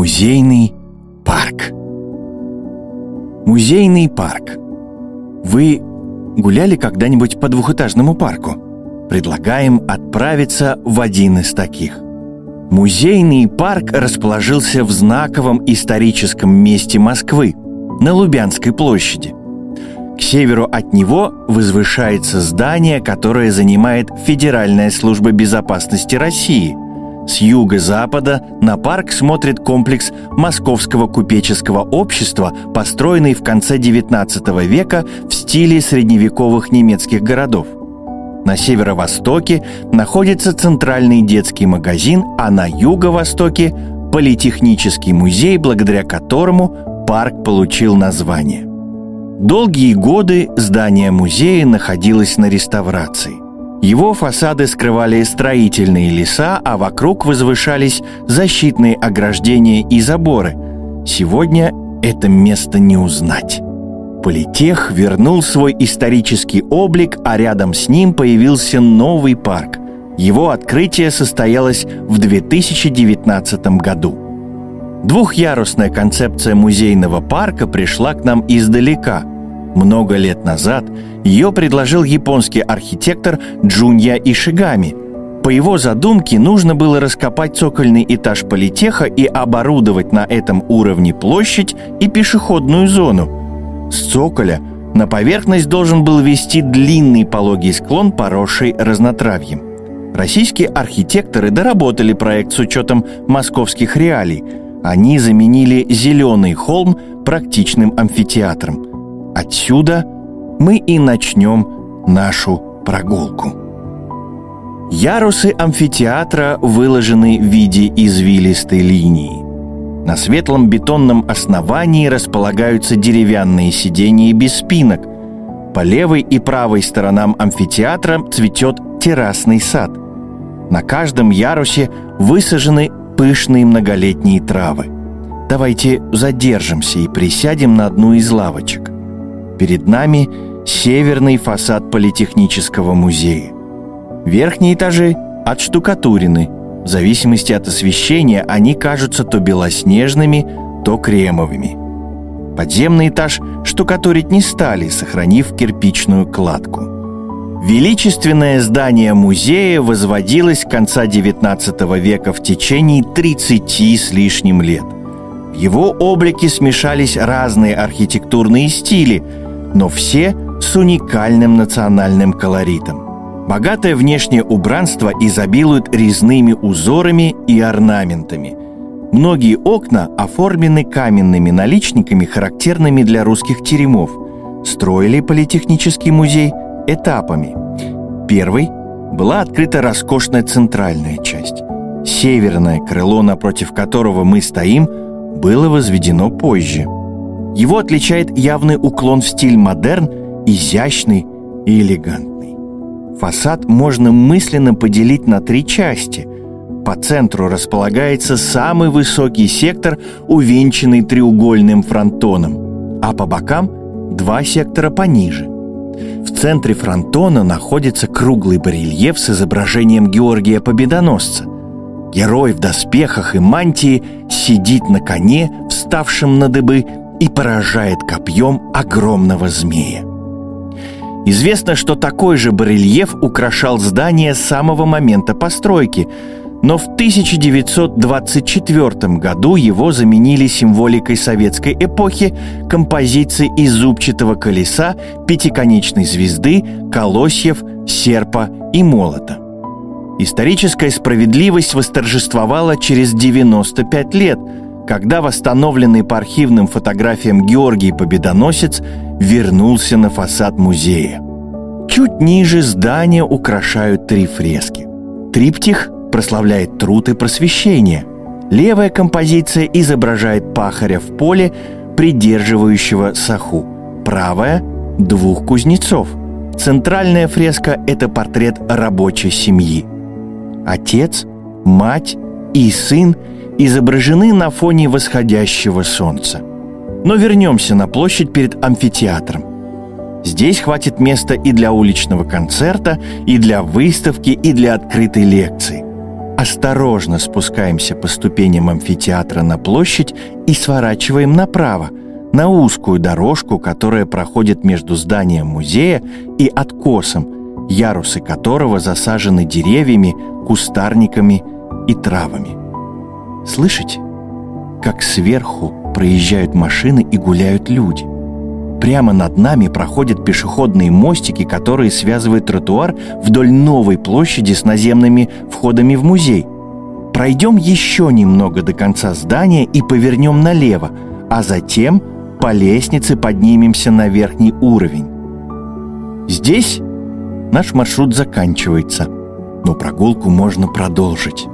Музейный парк. Музейный парк. Вы гуляли когда-нибудь по двухэтажному парку? Предлагаем отправиться в один из таких. Музейный парк расположился в знаковом историческом месте Москвы, на Лубянской площади. К северу от него возвышается здание, которое занимает Федеральная служба безопасности России – с юго-запада на парк смотрит комплекс Московского купеческого общества, построенный в конце XIX века в стиле средневековых немецких городов. На северо-востоке находится центральный детский магазин, а на юго-востоке – политехнический музей, благодаря которому парк получил название. Долгие годы здание музея находилось на реставрации – его фасады скрывали строительные леса, а вокруг возвышались защитные ограждения и заборы. Сегодня это место не узнать. Политех вернул свой исторический облик, а рядом с ним появился новый парк. Его открытие состоялось в 2019 году. Двухъярусная концепция музейного парка пришла к нам издалека – много лет назад ее предложил японский архитектор Джунья Ишигами. По его задумке нужно было раскопать цокольный этаж политеха и оборудовать на этом уровне площадь и пешеходную зону. С цоколя на поверхность должен был вести длинный пологий склон, поросший разнотравьем. Российские архитекторы доработали проект с учетом московских реалий. Они заменили зеленый холм практичным амфитеатром – Отсюда мы и начнем нашу прогулку. Ярусы амфитеатра выложены в виде извилистой линии. На светлом бетонном основании располагаются деревянные сиденья без спинок. По левой и правой сторонам амфитеатра цветет террасный сад. На каждом ярусе высажены пышные многолетние травы. Давайте задержимся и присядем на одну из лавочек – Перед нами северный фасад Политехнического музея. Верхние этажи отштукатурены. В зависимости от освещения они кажутся то белоснежными, то кремовыми. Подземный этаж штукатурить не стали, сохранив кирпичную кладку. Величественное здание музея возводилось конца XIX века в течение 30 с лишним лет. В его облике смешались разные архитектурные стили – но все с уникальным национальным колоритом. Богатое внешнее убранство изобилует резными узорами и орнаментами. Многие окна оформлены каменными наличниками, характерными для русских теремов. Строили Политехнический музей этапами. Первый была открыта роскошная центральная часть. Северное крыло, напротив которого мы стоим, было возведено позже – его отличает явный уклон в стиль модерн, изящный и элегантный. Фасад можно мысленно поделить на три части. По центру располагается самый высокий сектор, увенчанный треугольным фронтоном, а по бокам – два сектора пониже. В центре фронтона находится круглый барельеф с изображением Георгия Победоносца. Герой в доспехах и мантии сидит на коне, вставшем на дыбы, и поражает копьем огромного змея. Известно, что такой же барельеф украшал здание с самого момента постройки, но в 1924 году его заменили символикой советской эпохи композиции из зубчатого колеса, пятиконечной звезды, колосьев, серпа и молота. Историческая справедливость восторжествовала через 95 лет – когда восстановленный по архивным фотографиям Георгий Победоносец вернулся на фасад музея. Чуть ниже здания украшают три фрески. Триптих прославляет труд и просвещение. Левая композиция изображает пахаря в поле, придерживающего саху. Правая – двух кузнецов. Центральная фреска – это портрет рабочей семьи. Отец, мать и сын – изображены на фоне восходящего солнца. Но вернемся на площадь перед амфитеатром. Здесь хватит места и для уличного концерта, и для выставки, и для открытой лекции. осторожно спускаемся по ступеням амфитеатра на площадь и сворачиваем направо, на узкую дорожку, которая проходит между зданием музея и откосом, ярусы которого засажены деревьями, кустарниками и травами. Слышите, как сверху проезжают машины и гуляют люди? Прямо над нами проходят пешеходные мостики, которые связывают тротуар вдоль новой площади с наземными входами в музей. Пройдем еще немного до конца здания и повернем налево, а затем по лестнице поднимемся на верхний уровень. Здесь наш маршрут заканчивается, но прогулку можно продолжить.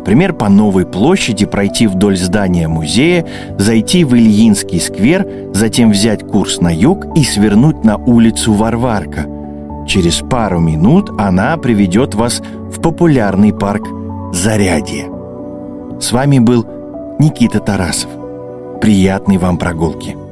Например, по Новой площади пройти вдоль здания музея, зайти в Ильинский сквер, затем взять курс на юг и свернуть на улицу Варварка. Через пару минут она приведет вас в популярный парк Зарядье. С вами был Никита Тарасов. Приятной вам прогулки!